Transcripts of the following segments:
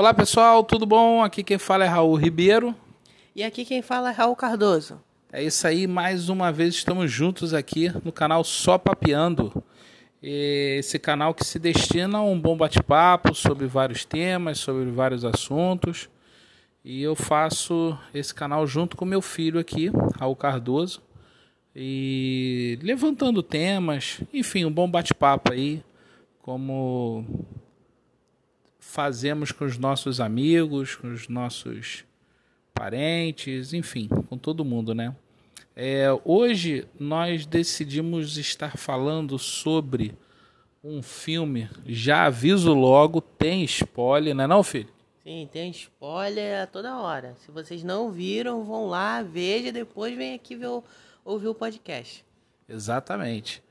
Olá pessoal, tudo bom? Aqui quem fala é Raul Ribeiro. E aqui quem fala é Raul Cardoso. É isso aí, mais uma vez estamos juntos aqui no canal Só Papeando. Esse canal que se destina a um bom bate-papo sobre vários temas, sobre vários assuntos. E eu faço esse canal junto com meu filho aqui, Raul Cardoso. E levantando temas, enfim, um bom bate-papo aí, como fazemos com os nossos amigos, com os nossos parentes, enfim, com todo mundo, né? É, hoje nós decidimos estar falando sobre um filme. Já aviso logo, tem spoiler, não é não, filho? Sim, tem spoiler a toda hora. Se vocês não viram, vão lá, veja, depois vem aqui ver o, ouvir o podcast. Exatamente.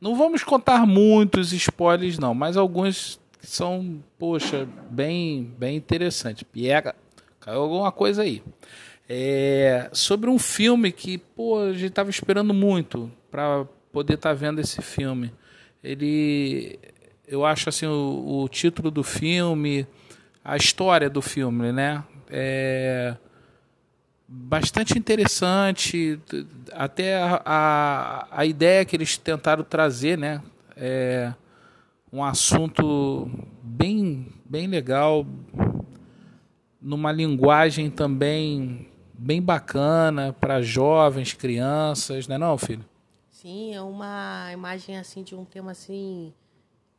Não vamos contar muitos spoilers, não, mas alguns são, poxa, bem, bem interessantes. Piega, caiu alguma coisa aí. É, sobre um filme que, pô, a gente estava esperando muito para poder estar tá vendo esse filme. Ele, eu acho assim, o, o, título do filme, a história do filme, né? É bastante interessante, até a, a, a ideia que eles tentaram trazer, né? É, um assunto bem, bem legal, numa linguagem também bem bacana para jovens, crianças, né, não, filho? Sim, é uma imagem assim de um tema assim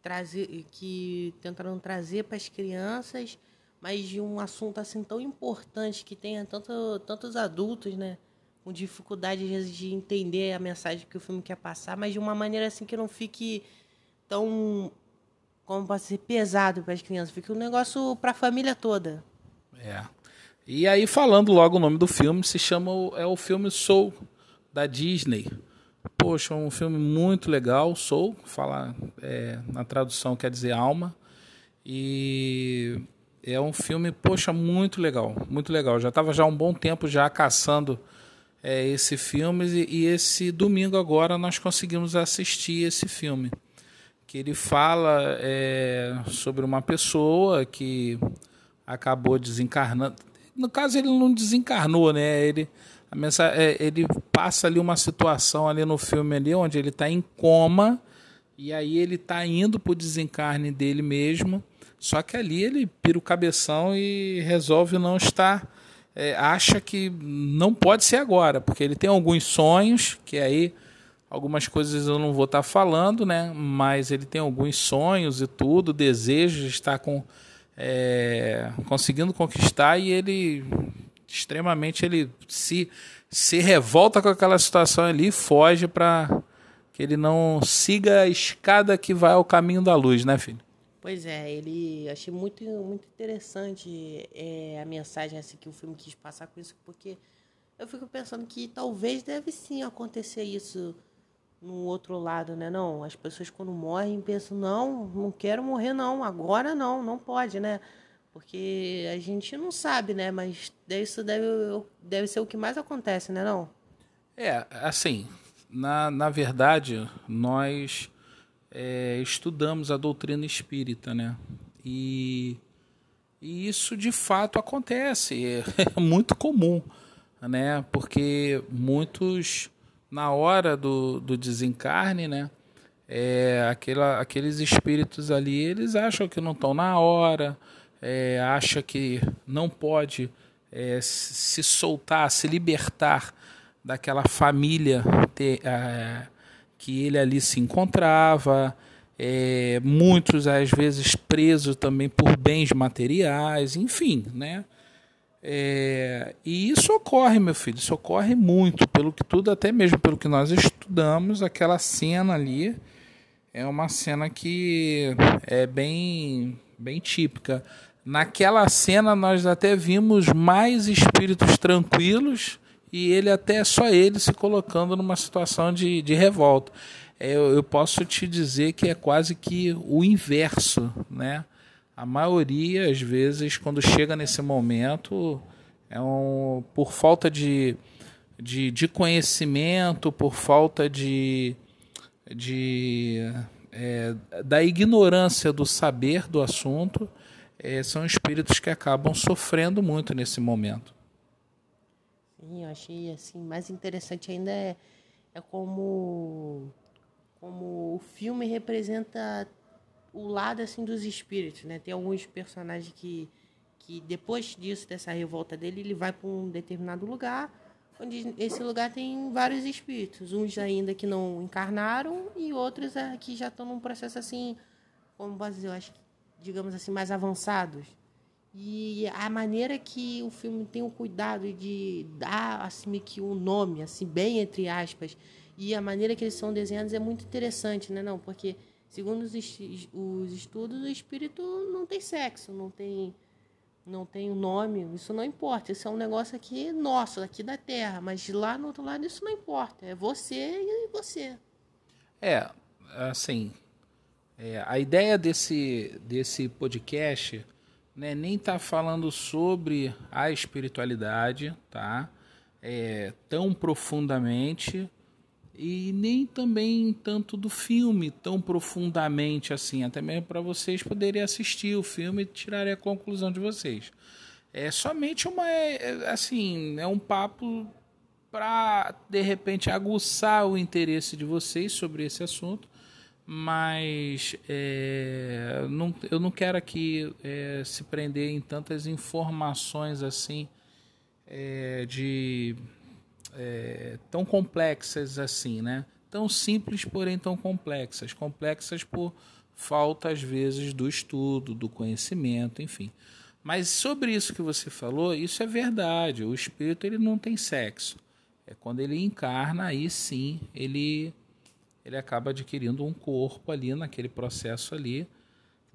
trazer que tentaram trazer para as crianças, mas de um assunto assim tão importante que tenha tanto, tantos adultos, né, com dificuldade às vezes de entender a mensagem que o filme quer passar, mas de uma maneira assim que não fique tão como pode ser pesado para as crianças, fica um negócio para a família toda. É. E aí falando logo o nome do filme, se chama é o filme Soul da Disney. Poxa, um filme muito legal, Soul, fala é, na tradução quer dizer alma. E é um filme, poxa, muito legal, muito legal. Já estava já um bom tempo já caçando é, esse filme e, e esse domingo agora nós conseguimos assistir esse filme que ele fala é, sobre uma pessoa que acabou desencarnando. No caso, ele não desencarnou, né? Ele, a mensagem, é, ele passa ali uma situação ali no filme ali onde ele está em coma e aí ele está indo para o desencarne dele mesmo. Só que ali ele pira o cabeção e resolve não estar. É, acha que não pode ser agora, porque ele tem alguns sonhos que aí Algumas coisas eu não vou estar tá falando, né? Mas ele tem alguns sonhos e tudo, desejos de estar com, é, conseguindo conquistar e ele extremamente ele se se revolta com aquela situação ali, foge para que ele não siga a escada que vai ao caminho da luz, né, filho? Pois é, ele achei muito muito interessante é, a mensagem assim que o filme quis passar com isso, porque eu fico pensando que talvez deve sim acontecer isso no outro lado, né? Não, as pessoas quando morrem pensam, não, não quero morrer não, agora não, não pode, né? Porque a gente não sabe, né? Mas isso deve, deve ser o que mais acontece, né não? É, assim, na, na verdade, nós é, estudamos a doutrina espírita, né? E, e isso de fato acontece, é, é muito comum, né? Porque muitos na hora do, do desencarne, né? É, aquela, aqueles espíritos ali, eles acham que não estão na hora, é, acha que não pode é, se soltar, se libertar daquela família ter, é, que ele ali se encontrava, é, muitos às vezes presos também por bens materiais, enfim, né? É, e isso ocorre, meu filho, isso ocorre muito, pelo que tudo, até mesmo pelo que nós estudamos, aquela cena ali é uma cena que é bem, bem típica. Naquela cena nós até vimos mais espíritos tranquilos e ele até só ele se colocando numa situação de, de revolta. É, eu, eu posso te dizer que é quase que o inverso, né? A maioria, às vezes, quando chega nesse momento, é um, por falta de, de, de conhecimento, por falta de, de é, da ignorância do saber do assunto, é, são espíritos que acabam sofrendo muito nesse momento. Sim, eu achei assim mais interessante ainda é, é como como o filme representa o lado assim dos espíritos, né? Tem alguns personagens que que depois disso dessa revolta dele ele vai para um determinado lugar onde esse lugar tem vários espíritos, uns ainda que não encarnaram e outros é, que já estão num processo assim, como eu acho que, digamos assim, mais avançados. E a maneira que o filme tem o cuidado de dar assim que um nome, assim, bem entre aspas, e a maneira que eles são desenhados é muito interessante, né? Não, porque segundo os, os estudos, o espírito não tem sexo, não tem não tem o nome, isso não importa. Isso é um negócio aqui nosso, aqui da Terra. Mas lá no outro lado isso não importa. É você e você. É, assim, é, a ideia desse, desse podcast né, nem está falando sobre a espiritualidade, tá? É, tão profundamente e nem também tanto do filme tão profundamente assim, até mesmo para vocês poderem assistir o filme e tirarem a conclusão de vocês. É somente uma é, assim, é um papo para de repente aguçar o interesse de vocês sobre esse assunto, mas é, não, eu não quero aqui é, se prender em tantas informações assim é, de é, tão complexas assim, né? Tão simples, porém tão complexas. Complexas por falta, às vezes, do estudo, do conhecimento, enfim. Mas sobre isso que você falou, isso é verdade. O espírito ele não tem sexo. É quando ele encarna, aí sim ele, ele acaba adquirindo um corpo ali naquele processo ali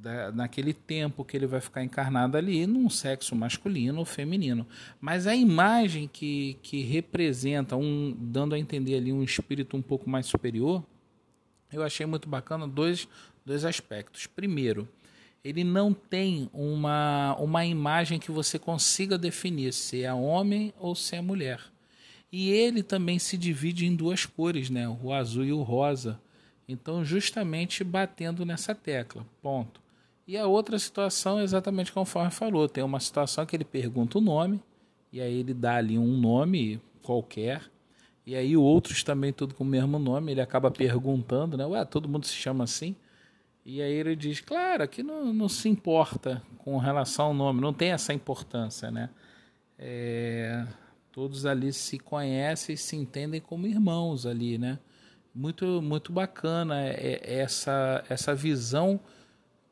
da, naquele tempo que ele vai ficar encarnado ali num sexo masculino ou feminino. Mas a imagem que, que representa, um, dando a entender ali um espírito um pouco mais superior, eu achei muito bacana dois, dois aspectos. Primeiro, ele não tem uma, uma imagem que você consiga definir se é homem ou se é mulher. E ele também se divide em duas cores, né? o azul e o rosa. Então, justamente batendo nessa tecla. Ponto. E a outra situação é exatamente conforme falou. Tem uma situação que ele pergunta o nome, e aí ele dá ali um nome qualquer, e aí outros também, tudo com o mesmo nome, ele acaba perguntando, né? Ué, todo mundo se chama assim? E aí ele diz, claro, aqui não, não se importa com relação ao nome, não tem essa importância, né? É, todos ali se conhecem e se entendem como irmãos ali, né? Muito, muito bacana é, é essa, essa visão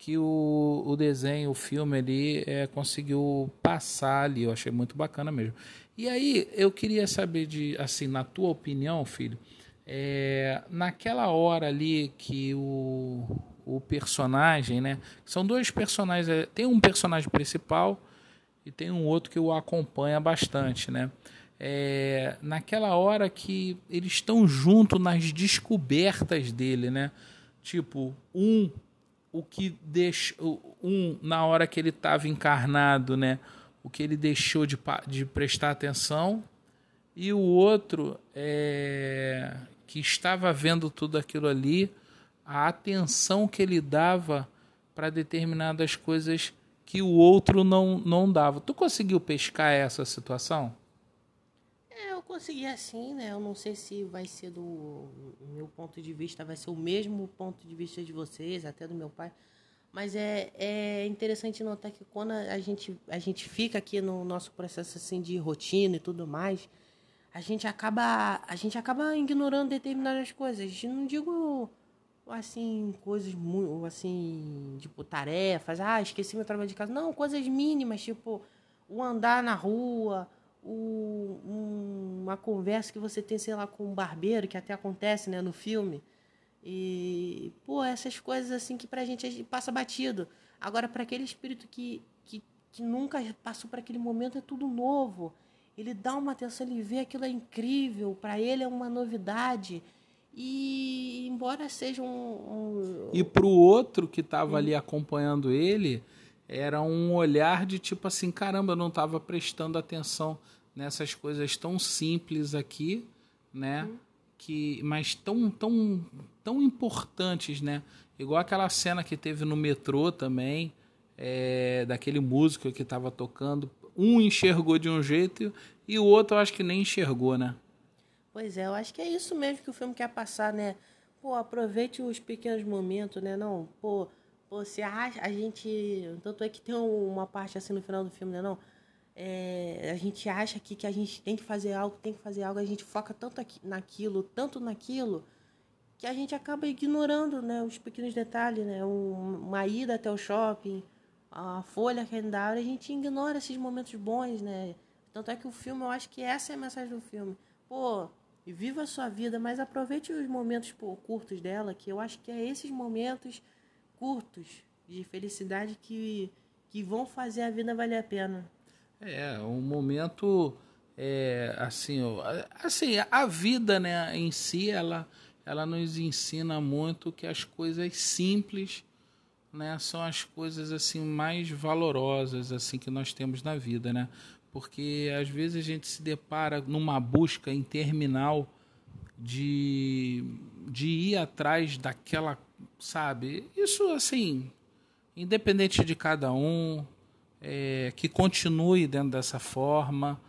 que o, o desenho, o filme ali é, conseguiu passar ali. Eu achei muito bacana mesmo. E aí eu queria saber de, assim, na tua opinião, filho, é, naquela hora ali que o, o personagem, né? São dois personagens. É, tem um personagem principal e tem um outro que o acompanha bastante, né? É, naquela hora que eles estão juntos nas descobertas dele, né? Tipo, um o que deixou um na hora que ele estava encarnado, né? O que ele deixou de, de prestar atenção e o outro é, que estava vendo tudo aquilo ali, a atenção que ele dava para determinadas coisas que o outro não, não dava. Tu conseguiu pescar essa situação? Consegui assim, né? Eu não sei se vai ser do meu ponto de vista, vai ser o mesmo ponto de vista de vocês, até do meu pai. Mas é, é interessante notar que quando a gente, a gente fica aqui no nosso processo assim de rotina e tudo mais, a gente acaba, a gente acaba ignorando determinadas coisas. Não digo assim, coisas muito assim, tipo tarefas, ah, esqueci meu trabalho de casa. Não, coisas mínimas, tipo o andar na rua, o, um, uma conversa que você tem, sei lá, com um barbeiro, que até acontece né, no filme. E, pô, essas coisas assim que pra gente, a gente passa batido. Agora, para aquele espírito que, que, que nunca passou por aquele momento, é tudo novo. Ele dá uma atenção, ele vê aquilo é incrível, para ele é uma novidade. E, embora seja um. um... E pro outro que estava ali acompanhando ele, era um olhar de tipo assim, caramba, eu não estava prestando atenção nessas coisas tão simples aqui, né? Uhum. Que, mas tão, tão, tão importantes, né? Igual aquela cena que teve no metrô também, é, daquele músico que estava tocando. Um enxergou de um jeito e o outro eu acho que nem enxergou, né? Pois é, eu acho que é isso mesmo que o filme quer passar, né? Pô, aproveite os pequenos momentos, né? Não, pô, você acha, a gente. Tanto é que tem uma parte assim no final do filme, né? Não? É, a gente acha que, que a gente tem que fazer algo, tem que fazer algo, a gente foca tanto aqui, naquilo, tanto naquilo, que a gente acaba ignorando né, os pequenos detalhes, né? Um, uma ida até o shopping, a folha calendário, a gente ignora esses momentos bons, né? Tanto é que o filme, eu acho que essa é a mensagem do filme. Pô, viva a sua vida, mas aproveite os momentos pô, curtos dela, que eu acho que é esses momentos curtos de felicidade que, que vão fazer a vida valer a pena. É, um momento é, assim, assim, a vida, né, em si, ela ela nos ensina muito que as coisas simples, né, são as coisas assim mais valorosas assim que nós temos na vida, né? Porque às vezes a gente se depara numa busca interminal de de ir atrás daquela sabe? Isso, assim, independente de cada um, é, que continue dentro dessa forma,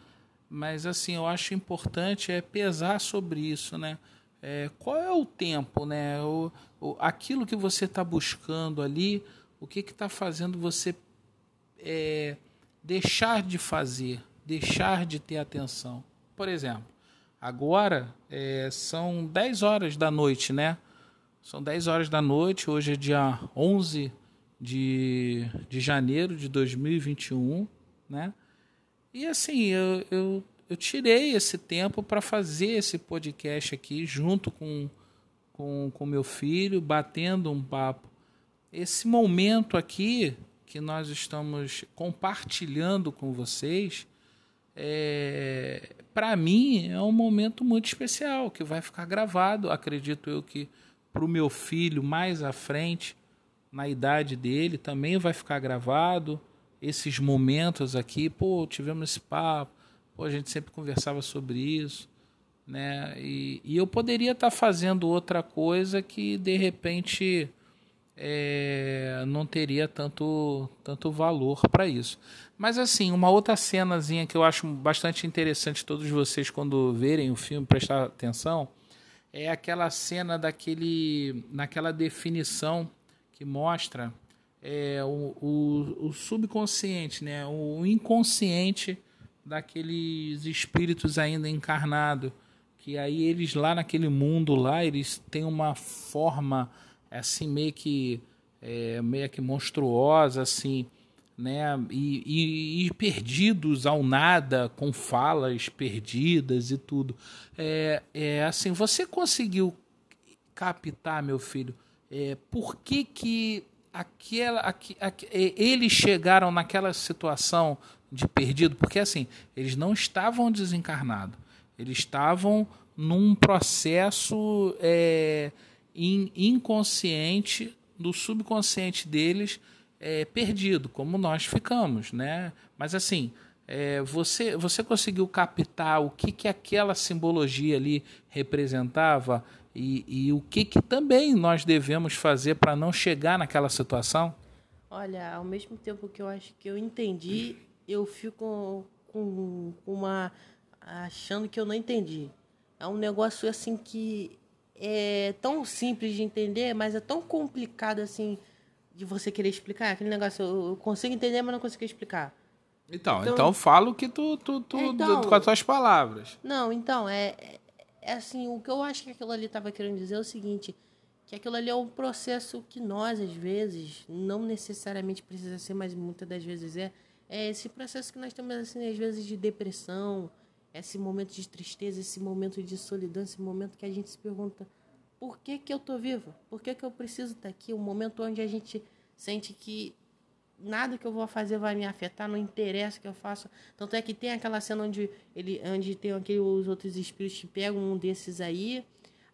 mas, assim, eu acho importante é pesar sobre isso, né? É, qual é o tempo, né? O, o aquilo que você está buscando ali, o que está fazendo você é, deixar de fazer, deixar de ter atenção. Por exemplo, agora é, são 10 horas da noite, né? São 10 horas da noite, hoje é dia 11 de, de janeiro de 2021, né? E assim, eu, eu, eu tirei esse tempo para fazer esse podcast aqui junto com, com, com meu filho, batendo um papo. Esse momento aqui que nós estamos compartilhando com vocês, é, para mim é um momento muito especial que vai ficar gravado. Acredito eu que para o meu filho mais à frente, na idade dele, também vai ficar gravado esses momentos aqui. Pô, tivemos esse papo, pô, a gente sempre conversava sobre isso, né? E, e eu poderia estar tá fazendo outra coisa que de repente é, não teria tanto, tanto valor para isso. Mas assim, uma outra cenazinha que eu acho bastante interessante todos vocês quando verem o filme prestar atenção é aquela cena daquele, naquela definição que mostra é, o, o, o subconsciente, né, o inconsciente daqueles espíritos ainda encarnados, que aí eles lá naquele mundo lá, eles têm uma forma assim meio que é, meio que monstruosa assim, né? E, e, e, perdidos ao nada, com falas perdidas e tudo. É, é assim, você conseguiu captar, meu filho, é, por que que aquela, aqu, aqu, é, eles chegaram naquela situação de perdido? Porque assim, eles não estavam desencarnados, eles estavam num processo é, in, inconsciente, do subconsciente deles, é, perdido, como nós ficamos, né? Mas assim, é, você, você conseguiu captar o que, que aquela simbologia ali representava e, e o que, que também nós devemos fazer para não chegar naquela situação? Olha, ao mesmo tempo que eu acho que eu entendi, eu fico com, uma achando que eu não entendi. É um negócio assim que é tão simples de entender, mas é tão complicado assim de você querer explicar. Aquele negócio, eu consigo entender, mas não consigo explicar. Então, então, então fala o que tu, tu, tu então, com as tuas palavras. Não, então, é, é, é assim, o que eu acho que aquilo ali estava querendo dizer é o seguinte, que aquilo ali é um processo que nós, às vezes, não necessariamente precisa ser, mas muitas das vezes é, é esse processo que nós temos, assim, às vezes, de depressão, esse momento de tristeza, esse momento de solidão, esse momento que a gente se pergunta por que, que eu tô viva? Por que, que eu preciso estar aqui? Um momento onde a gente sente que nada que eu vou fazer vai me afetar, não interessa o que eu faço. Tanto é que tem aquela cena onde ele onde tem aqueles outros espíritos que pegam um desses aí,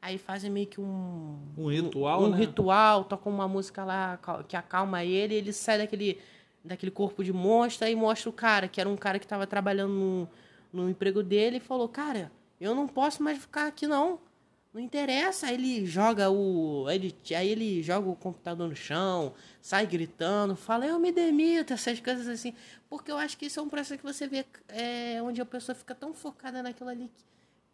aí fazem meio que um um ritual, um, um né? ritual, tocam uma música lá que acalma ele, ele sai daquele daquele corpo de monstro e mostra o cara, que era um cara que estava trabalhando no, no emprego dele e falou: "Cara, eu não posso mais ficar aqui não. Não interessa, aí ele joga o. Ele, aí ele joga o computador no chão, sai gritando, fala, eu me demito, essas coisas assim. Porque eu acho que isso é um processo que você vê é, onde a pessoa fica tão focada naquilo ali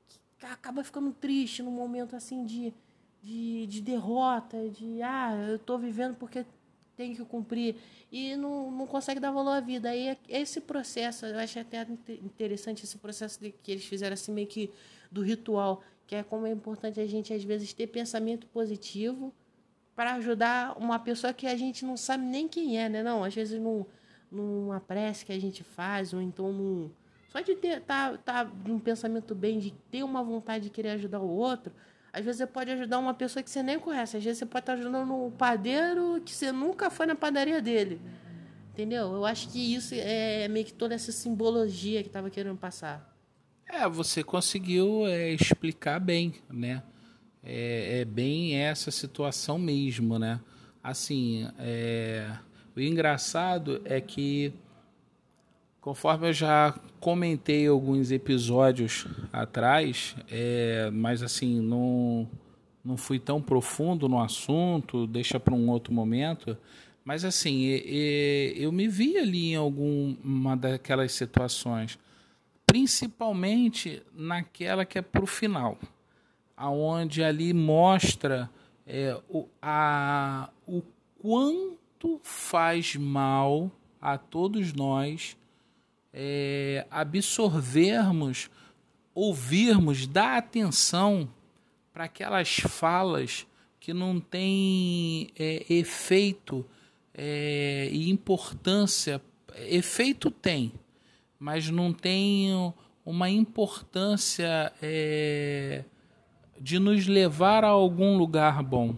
que, que acaba ficando triste num momento assim de, de, de derrota, de ah, eu tô vivendo porque tem que cumprir e não, não consegue dar valor à vida. Aí é, esse processo, eu acho até interessante esse processo de, que eles fizeram assim meio que do ritual, que é como é importante a gente às vezes ter pensamento positivo para ajudar uma pessoa que a gente não sabe nem quem é, né? Não, às vezes num, numa prece que a gente faz, ou então num, só de ter tá, tá num pensamento bem, de ter uma vontade de querer ajudar o outro, às vezes você pode ajudar uma pessoa que você nem conhece. Às vezes você pode estar ajudando um padeiro que você nunca foi na padaria dele. Entendeu? Eu acho que isso é meio que toda essa simbologia que estava querendo passar. É, você conseguiu é, explicar bem, né? É, é, bem essa situação mesmo, né? Assim, é, o engraçado é que Conforme eu já comentei alguns episódios atrás, é, mas assim, não, não fui tão profundo no assunto, deixa para um outro momento. Mas assim, eu me vi ali em alguma daquelas situações, principalmente naquela que é para o final, aonde ali mostra é, o, a, o quanto faz mal a todos nós é, absorvermos, ouvirmos, dar atenção para aquelas falas que não têm é, efeito é, e importância. Efeito tem, mas não tem uma importância é, de nos levar a algum lugar bom,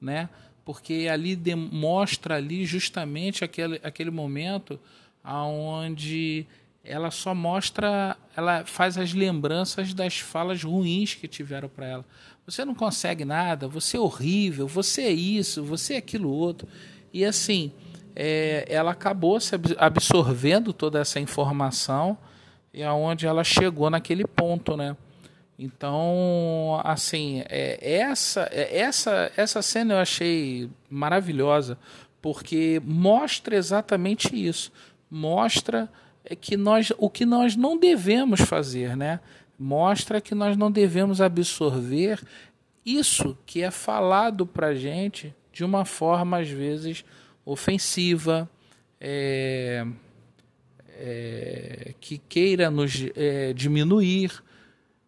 né? Porque ali demonstra ali justamente aquele, aquele momento aonde ela só mostra, ela faz as lembranças das falas ruins que tiveram para ela. Você não consegue nada, você é horrível, você é isso, você é aquilo outro. E assim, é, ela acabou se absorvendo toda essa informação e aonde ela chegou naquele ponto, né? Então, assim, é, essa, é, essa, essa cena eu achei maravilhosa porque mostra exatamente isso mostra que nós, o que nós não devemos fazer, né? Mostra que nós não devemos absorver isso que é falado para gente de uma forma às vezes ofensiva, é, é, que queira nos é, diminuir.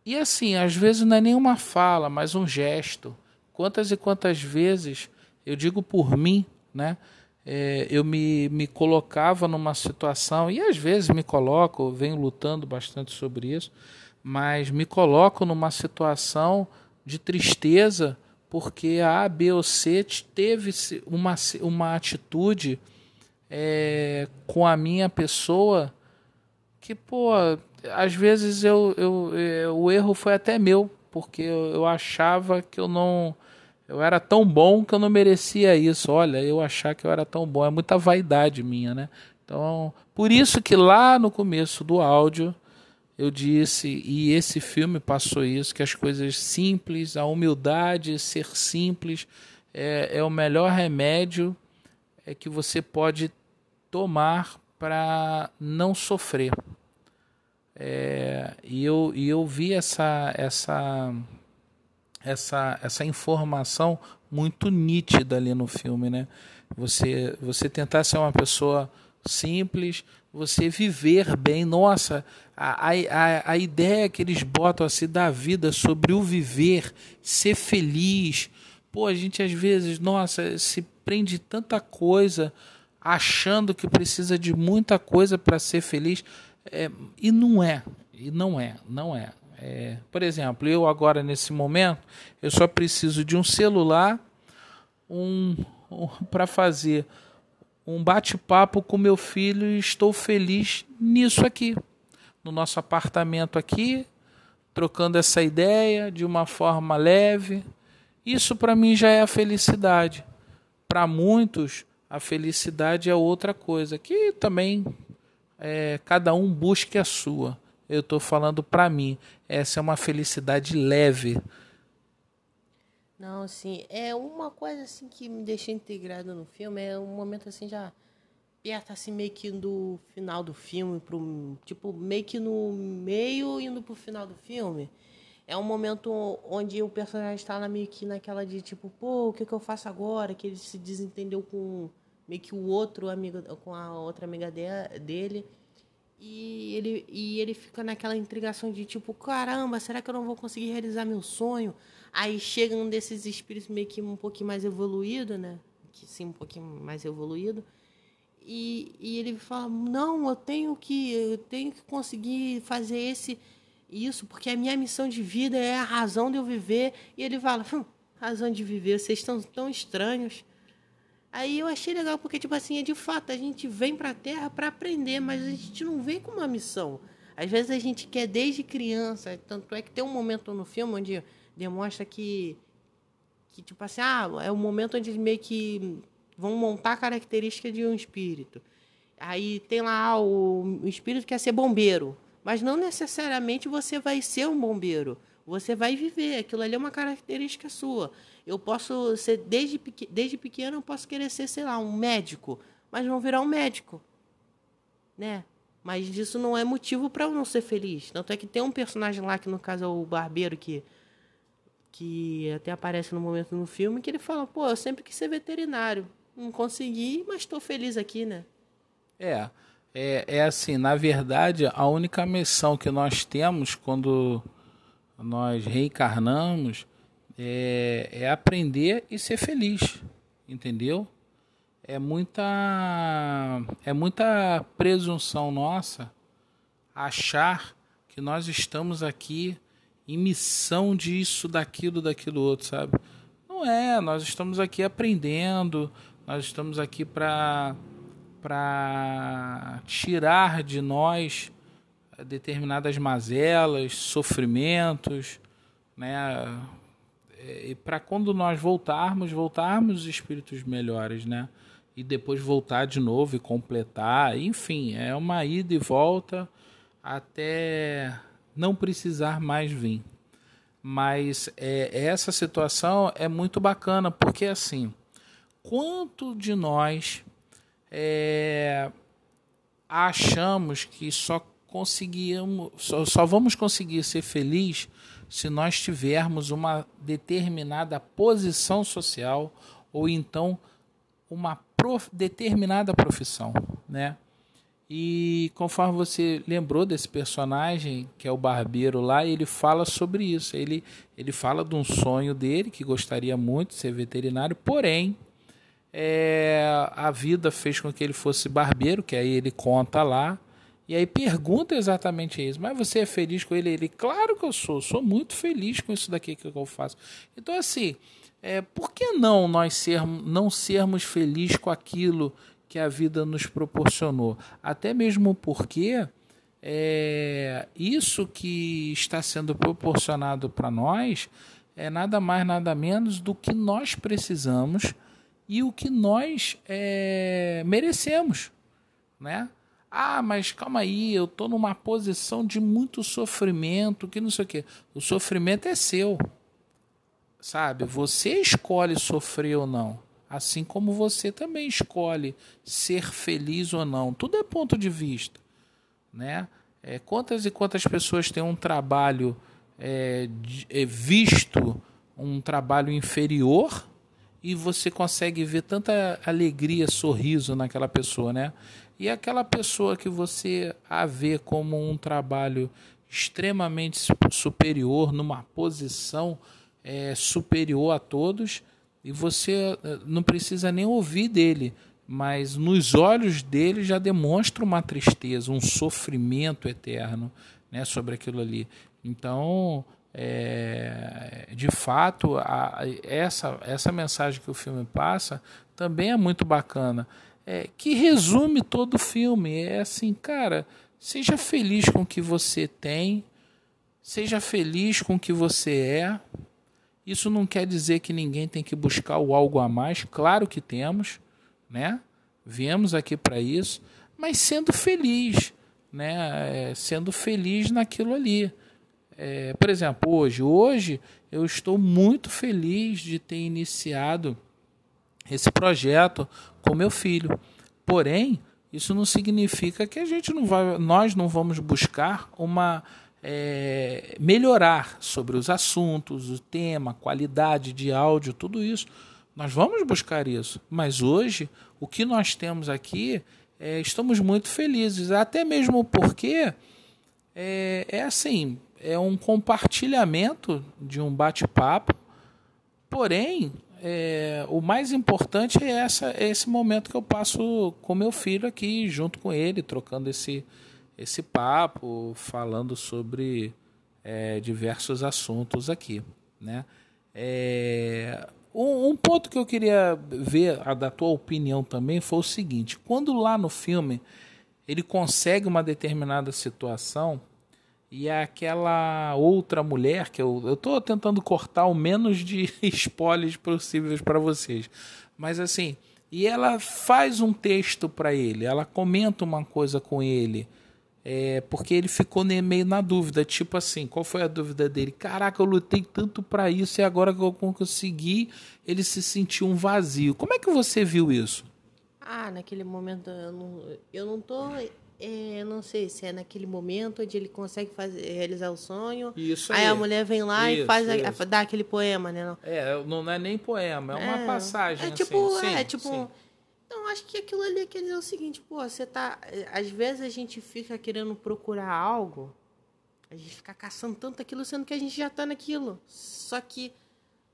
E assim, às vezes não é nenhuma fala, mas um gesto. Quantas e quantas vezes, eu digo por mim, né? é, eu me, me colocava numa situação, e às vezes me coloco, venho lutando bastante sobre isso, mas me coloco numa situação de tristeza porque a A, B ou C teve uma, uma atitude é, com a minha pessoa que, pô, às vezes eu, eu, eu, é, o erro foi até meu, porque eu, eu achava que eu não eu era tão bom que eu não merecia isso. Olha, eu achar que eu era tão bom. É muita vaidade minha, né? Então, por isso que lá no começo do áudio eu disse, e esse filme passou isso, que as coisas simples, a humildade, ser simples, é, é o melhor remédio é que você pode tomar para não sofrer. É, e, eu, e eu vi essa, essa essa, essa informação muito nítida ali no filme, né? Você, você tentar ser uma pessoa simples, você viver bem. Nossa, a, a, a ideia que eles botam assim da vida sobre o viver, ser feliz. Pô, a gente às vezes, nossa, se prende tanta coisa achando que precisa de muita coisa para ser feliz. É, e não é, e não é, não é. É, por exemplo, eu agora nesse momento, eu só preciso de um celular um, um para fazer um bate-papo com meu filho e estou feliz nisso aqui, no nosso apartamento aqui, trocando essa ideia de uma forma leve. Isso para mim já é a felicidade. Para muitos, a felicidade é outra coisa, que também é, cada um busque a sua. Eu estou falando para mim. Essa é uma felicidade leve. Não, assim, é uma coisa assim que me deixa integrado no filme, é um momento assim já perto assim meio que do final do filme pro tipo meio que no meio indo pro final do filme. É um momento onde o personagem está meio que naquela de tipo, pô, o que, que eu faço agora? Que ele se desentendeu com meio que o outro amigo, com a outra amiga de, dele. E ele, e ele fica naquela intrigação de tipo, caramba, será que eu não vou conseguir realizar meu sonho? Aí chega um desses espíritos meio que um pouquinho mais evoluído, né? Que sim, um pouquinho mais evoluído. E, e ele fala, não, eu tenho que, eu tenho que conseguir fazer esse isso, porque a minha missão de vida é a razão de eu viver. E ele fala, hum, razão de viver, vocês estão tão estranhos. Aí eu achei legal, porque, tipo assim, é de fato, a gente vem para a Terra para aprender, mas a gente não vem com uma missão. Às vezes a gente quer desde criança, tanto é que tem um momento no filme onde demonstra que, que tipo assim, ah, é o momento onde meio que vão montar a característica de um espírito. Aí tem lá ah, o, o espírito quer ser bombeiro, mas não necessariamente você vai ser um bombeiro. Você vai viver, aquilo ali é uma característica sua. Eu posso ser, desde, desde pequeno, eu posso querer ser, sei lá, um médico, mas não virar um médico. Né? Mas isso não é motivo para eu não ser feliz. Tanto é que tem um personagem lá, que no caso é o barbeiro, que, que até aparece no momento no filme, que ele fala, pô, eu sempre quis ser veterinário. Não consegui, mas estou feliz aqui, né? É, é, é assim, na verdade, a única missão que nós temos quando nós reencarnamos é, é aprender e ser feliz, entendeu? É muita é muita presunção nossa achar que nós estamos aqui em missão disso, daquilo, daquilo outro, sabe? Não é, nós estamos aqui aprendendo, nós estamos aqui para tirar de nós determinadas mazelas, sofrimentos, né? E para quando nós voltarmos, voltarmos espíritos melhores, né? E depois voltar de novo e completar, enfim, é uma ida e volta até não precisar mais vir. Mas é, essa situação é muito bacana, porque assim, quanto de nós é, achamos que só conseguimos, só, só vamos conseguir ser feliz se nós tivermos uma determinada posição social ou então uma prof, determinada profissão, né? E conforme você lembrou desse personagem, que é o barbeiro lá, ele fala sobre isso. Ele, ele fala de um sonho dele, que gostaria muito de ser veterinário, porém, é, a vida fez com que ele fosse barbeiro, que aí ele conta lá, e aí pergunta exatamente isso. Mas você é feliz com ele? Ele, claro que eu sou. Sou muito feliz com isso daqui que eu faço. Então, assim, é, por que não nós sermos, não sermos felizes com aquilo que a vida nos proporcionou? Até mesmo porque é, isso que está sendo proporcionado para nós é nada mais, nada menos do que nós precisamos e o que nós é, merecemos, né? Ah, mas calma aí, eu estou numa posição de muito sofrimento, que não sei o quê. O sofrimento é seu. Sabe? Você escolhe sofrer ou não. Assim como você também escolhe ser feliz ou não. Tudo é ponto de vista. Né? É, quantas e quantas pessoas têm um trabalho é, é, visto, um trabalho inferior, e você consegue ver tanta alegria, sorriso naquela pessoa, né? E aquela pessoa que você a vê como um trabalho extremamente superior, numa posição é, superior a todos, e você eh, não precisa nem ouvir dele, mas nos olhos dele já demonstra uma tristeza, um sofrimento eterno né, sobre aquilo ali. Então, é, de fato, a, essa, essa mensagem que o filme passa também é muito bacana é, que resume todo o filme. É assim, cara, seja feliz com o que você tem, seja feliz com o que você é. Isso não quer dizer que ninguém tem que buscar o algo a mais, claro que temos, né? Viemos aqui para isso, mas sendo feliz, né? É, sendo feliz naquilo ali. É, por exemplo, hoje, hoje eu estou muito feliz de ter iniciado esse projeto com meu filho. Porém, isso não significa que a gente não vai, nós não vamos buscar uma é, melhorar sobre os assuntos, o tema, qualidade de áudio, tudo isso. Nós vamos buscar isso. Mas hoje, o que nós temos aqui, é, estamos muito felizes, até mesmo porque é, é assim, é um compartilhamento de um bate-papo, porém, é, o mais importante é, essa, é esse momento que eu passo com meu filho aqui, junto com ele, trocando esse, esse papo, falando sobre é, diversos assuntos aqui. Né? É, um, um, ponto que eu queria ver a da tua opinião também foi o seguinte: quando lá no filme ele consegue uma determinada situação e é aquela outra mulher que eu estou tentando cortar o menos de spoilers possíveis para vocês, mas assim, e ela faz um texto para ele, ela comenta uma coisa com ele. É, porque ele ficou meio na dúvida, tipo assim, qual foi a dúvida dele? Caraca, eu lutei tanto para isso e agora que eu consegui, ele se sentiu um vazio. Como é que você viu isso? Ah, naquele momento eu não, eu não tô é, não sei se é naquele momento onde ele consegue fazer, realizar o sonho. Isso aí. aí a mulher vem lá isso, e faz a, dá aquele poema, né? Não. É, não é nem poema, é uma é, passagem. É tipo, assim. é tipo. Sim. Então acho que aquilo ali quer dizer o seguinte, pô, você tá. Às vezes a gente fica querendo procurar algo, a gente fica caçando tanto aquilo, sendo que a gente já tá naquilo. Só que.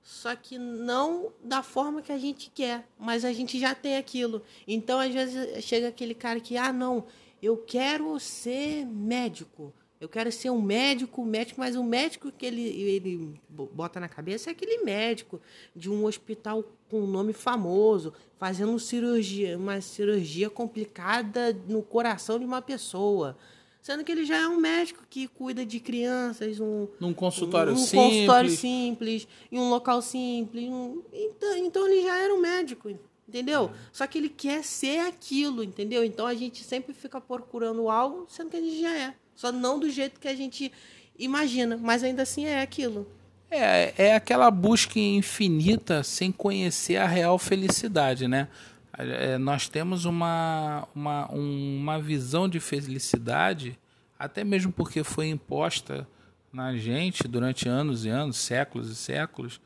Só que não da forma que a gente quer, mas a gente já tem aquilo. Então, às vezes, chega aquele cara que, ah, não, eu quero ser médico. Eu quero ser um médico, médico, mas o médico que ele, ele bota na cabeça é aquele médico de um hospital com um nome famoso, fazendo cirurgia, uma cirurgia complicada no coração de uma pessoa. Sendo que ele já é um médico que cuida de crianças, um, num consultório um, um simples. consultório simples, em um local simples. Um, então, então ele já era um médico. Entendeu? É. Só que ele quer ser aquilo, entendeu? Então a gente sempre fica procurando algo, sendo que a gente já é. Só não do jeito que a gente imagina, mas ainda assim é aquilo. É, é aquela busca infinita sem conhecer a real felicidade, né? É, nós temos uma, uma, uma visão de felicidade, até mesmo porque foi imposta na gente durante anos e anos, séculos e séculos,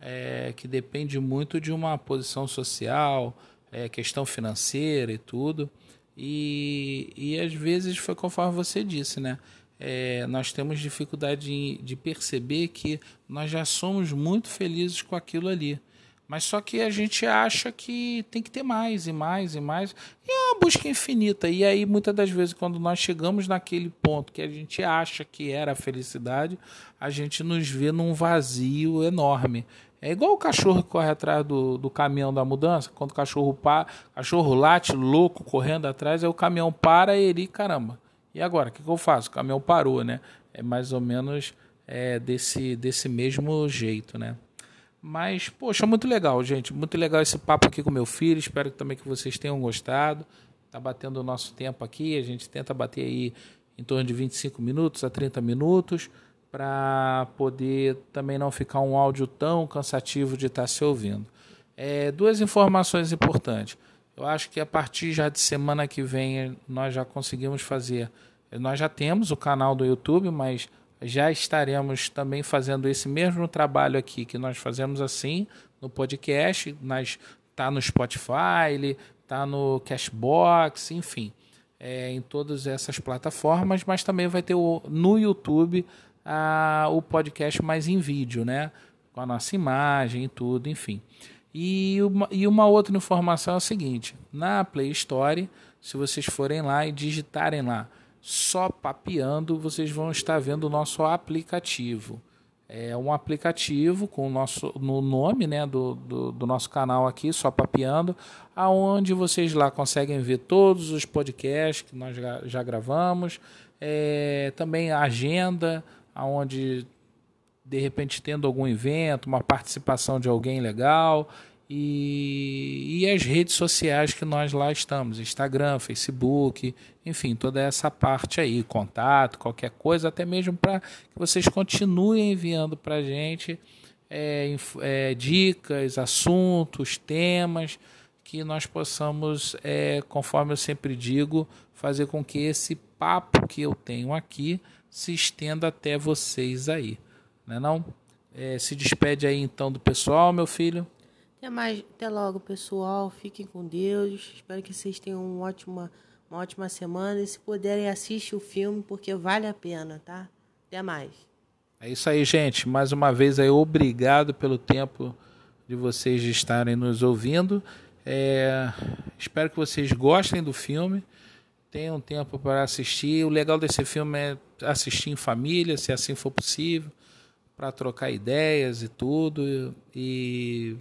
é, que depende muito de uma posição social, é, questão financeira e tudo. E, e às vezes foi conforme você disse, né? É, nós temos dificuldade de, de perceber que nós já somos muito felizes com aquilo ali. Mas só que a gente acha que tem que ter mais e mais e mais. E é uma busca infinita. E aí, muitas das vezes, quando nós chegamos naquele ponto que a gente acha que era a felicidade, a gente nos vê num vazio enorme. É igual o cachorro que corre atrás do, do caminhão da mudança. Quando o cachorro, pa, cachorro late louco correndo atrás, aí o caminhão para e ele, caramba. E agora, o que, que, eu faço? O caminhão parou, né? É mais ou menos é, desse, desse mesmo jeito, né? Mas, poxa, muito legal, gente. Muito legal esse papo aqui com meu filho. Espero também que vocês tenham gostado. Tá batendo o nosso tempo aqui. A gente tenta bater aí em torno de 25 minutos a 30 minutos para poder também não ficar um áudio tão cansativo de estar tá se ouvindo. É, duas informações importantes. Eu acho que a partir já de semana que vem nós já conseguimos fazer. Nós já temos o canal do YouTube, mas já estaremos também fazendo esse mesmo trabalho aqui que nós fazemos assim no podcast, nas tá no Spotify, tá no Cashbox, enfim, é, em todas essas plataformas, mas também vai ter o, no YouTube a, o podcast mais em vídeo, né? Com a nossa imagem e tudo, enfim. E uma, e uma outra informação é o seguinte: na Play Store, se vocês forem lá e digitarem lá só papeando, vocês vão estar vendo o nosso aplicativo. É um aplicativo com o nosso no nome né, do, do, do nosso canal aqui, só papeando, aonde vocês lá conseguem ver todos os podcasts que nós já, gravamos, é, também a agenda, aonde de repente tendo algum evento, uma participação de alguém legal e, e as redes sociais que nós lá estamos, Instagram, Facebook, enfim, toda essa parte aí, contato, qualquer coisa, até mesmo para que vocês continuem enviando para a gente é, é, dicas, assuntos, temas, que nós possamos, é, conforme eu sempre digo, fazer com que esse papo que eu tenho aqui se estenda até vocês aí, não é não? É, se despede aí então do pessoal, meu filho. Até, mais, até logo, pessoal. Fiquem com Deus. Espero que vocês tenham uma ótima, uma ótima semana. E se puderem, assistir o filme, porque vale a pena, tá? Até mais. É isso aí, gente. Mais uma vez aí, obrigado pelo tempo de vocês estarem nos ouvindo. É, espero que vocês gostem do filme. Tenham tempo para assistir. O legal desse filme é assistir em família, se assim for possível, para trocar ideias e tudo. E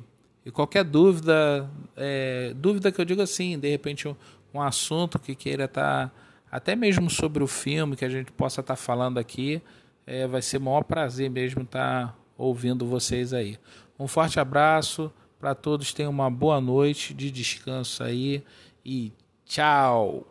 e qualquer dúvida, é, dúvida que eu digo assim, de repente um, um assunto que queira estar, tá, até mesmo sobre o filme que a gente possa estar tá falando aqui, é, vai ser o maior prazer mesmo estar tá ouvindo vocês aí. Um forte abraço para todos, tenham uma boa noite de descanso aí e tchau!